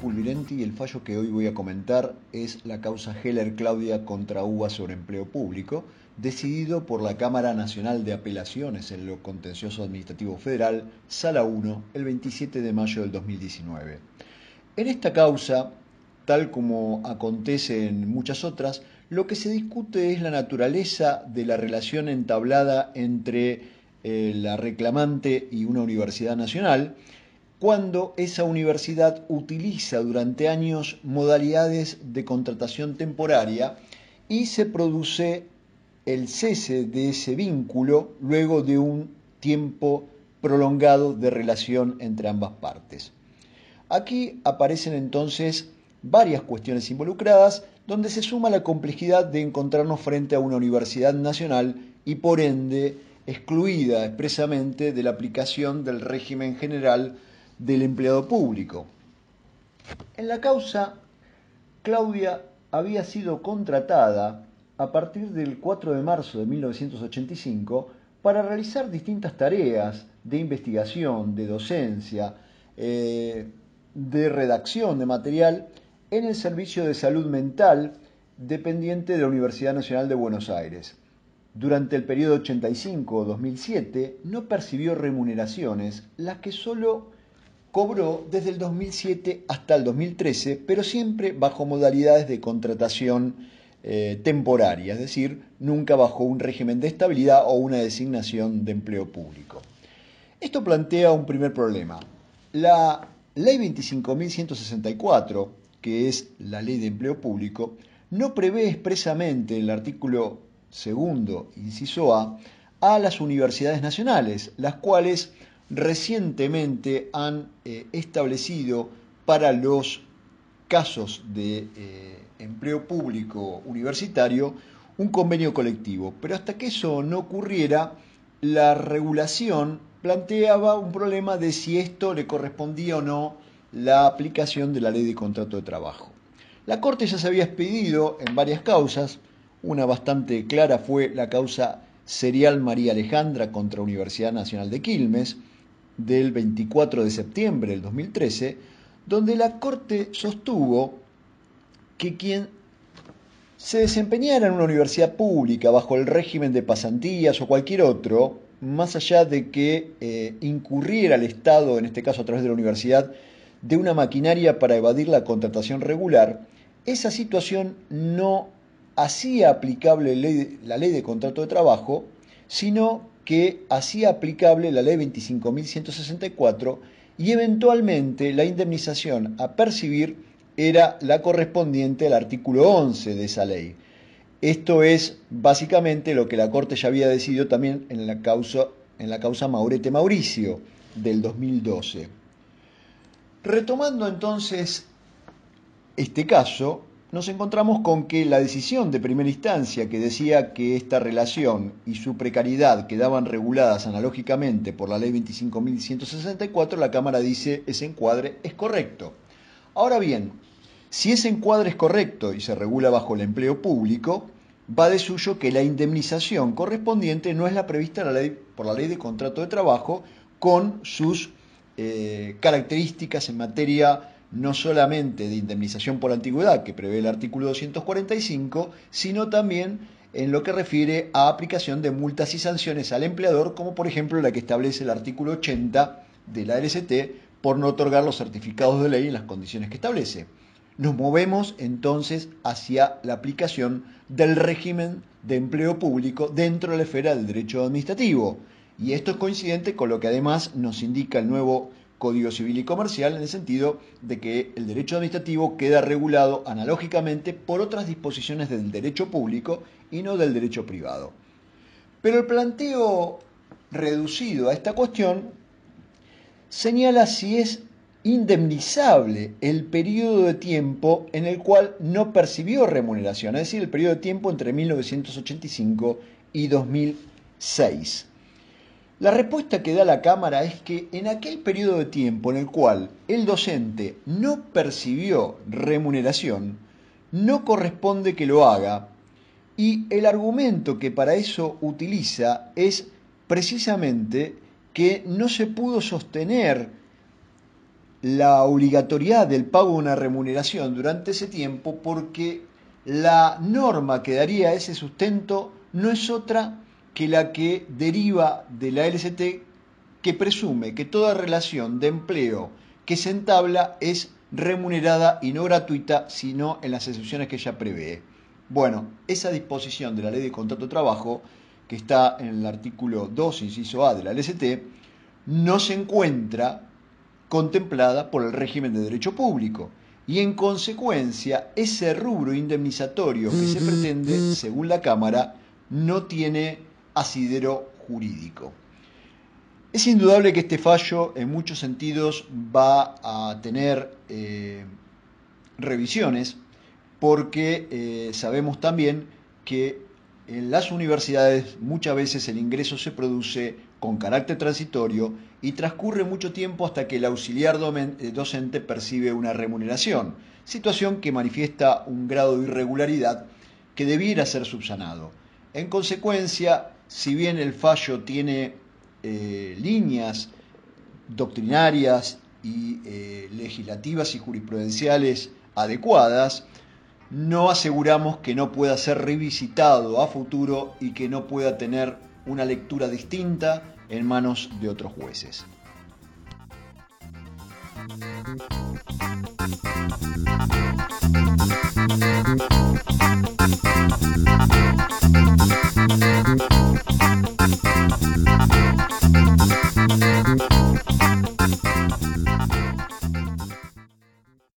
Pulvirenti y el fallo que hoy voy a comentar es la causa Heller Claudia contra UBA sobre empleo público, decidido por la Cámara Nacional de Apelaciones en lo Contencioso Administrativo Federal, Sala 1, el 27 de mayo del 2019. En esta causa, tal como acontece en muchas otras, lo que se discute es la naturaleza de la relación entablada entre eh, la reclamante y una universidad nacional, cuando esa universidad utiliza durante años modalidades de contratación temporaria y se produce el cese de ese vínculo luego de un tiempo prolongado de relación entre ambas partes. Aquí aparecen entonces varias cuestiones involucradas, donde se suma la complejidad de encontrarnos frente a una universidad nacional y por ende excluida expresamente de la aplicación del régimen general del empleado público. En la causa, Claudia había sido contratada a partir del 4 de marzo de 1985 para realizar distintas tareas de investigación, de docencia, eh, de redacción de material en el Servicio de Salud Mental dependiente de la Universidad Nacional de Buenos Aires. Durante el periodo 85-2007 no percibió remuneraciones, las que solo cobró desde el 2007 hasta el 2013, pero siempre bajo modalidades de contratación eh, temporaria, es decir, nunca bajo un régimen de estabilidad o una designación de empleo público. Esto plantea un primer problema. La ley 25.164, que es la ley de empleo público, no prevé expresamente en el artículo segundo, inciso A, a las universidades nacionales, las cuales recientemente han eh, establecido para los casos de eh, empleo público universitario un convenio colectivo. Pero hasta que eso no ocurriera, la regulación planteaba un problema de si esto le correspondía o no la aplicación de la ley de contrato de trabajo. La Corte ya se había expedido en varias causas, una bastante clara fue la causa Serial María Alejandra contra Universidad Nacional de Quilmes, del 24 de septiembre del 2013, donde la Corte sostuvo que quien se desempeñara en una universidad pública bajo el régimen de pasantías o cualquier otro, más allá de que eh, incurriera el Estado, en este caso a través de la universidad, de una maquinaria para evadir la contratación regular, esa situación no hacía aplicable la ley de contrato de trabajo, sino que hacía aplicable la ley 25.164 y eventualmente la indemnización a percibir era la correspondiente al artículo 11 de esa ley. Esto es básicamente lo que la Corte ya había decidido también en la causa, en la causa Maurete Mauricio del 2012. Retomando entonces este caso, nos encontramos con que la decisión de primera instancia que decía que esta relación y su precariedad quedaban reguladas analógicamente por la ley 25.164, la Cámara dice ese encuadre es correcto. Ahora bien, si ese encuadre es correcto y se regula bajo el empleo público, va de suyo que la indemnización correspondiente no es la prevista por la ley de contrato de trabajo con sus eh, características en materia no solamente de indemnización por antigüedad que prevé el artículo 245, sino también en lo que refiere a aplicación de multas y sanciones al empleador, como por ejemplo la que establece el artículo 80 de la LST por no otorgar los certificados de ley en las condiciones que establece. Nos movemos entonces hacia la aplicación del régimen de empleo público dentro de la esfera del derecho administrativo. Y esto es coincidente con lo que además nos indica el nuevo Código Civil y Comercial en el sentido de que el derecho administrativo queda regulado analógicamente por otras disposiciones del derecho público y no del derecho privado. Pero el planteo reducido a esta cuestión señala si es indemnizable el periodo de tiempo en el cual no percibió remuneración, es decir, el periodo de tiempo entre 1985 y 2006. La respuesta que da la Cámara es que en aquel periodo de tiempo en el cual el docente no percibió remuneración, no corresponde que lo haga y el argumento que para eso utiliza es precisamente que no se pudo sostener la obligatoriedad del pago de una remuneración durante ese tiempo porque la norma que daría ese sustento no es otra que la que deriva de la LST que presume que toda relación de empleo que se entabla es remunerada y no gratuita, sino en las excepciones que ella prevé. Bueno, esa disposición de la ley de contrato de trabajo, que está en el artículo 2, inciso A de la LST, no se encuentra contemplada por el régimen de derecho público y en consecuencia ese rubro indemnizatorio que se pretende, según la Cámara, no tiene asidero jurídico. Es indudable que este fallo en muchos sentidos va a tener eh, revisiones porque eh, sabemos también que en las universidades muchas veces el ingreso se produce con carácter transitorio y transcurre mucho tiempo hasta que el auxiliar eh, docente percibe una remuneración, situación que manifiesta un grado de irregularidad que debiera ser subsanado. En consecuencia, si bien el fallo tiene eh, líneas doctrinarias y eh, legislativas y jurisprudenciales adecuadas, no aseguramos que no pueda ser revisitado a futuro y que no pueda tener una lectura distinta en manos de otros jueces.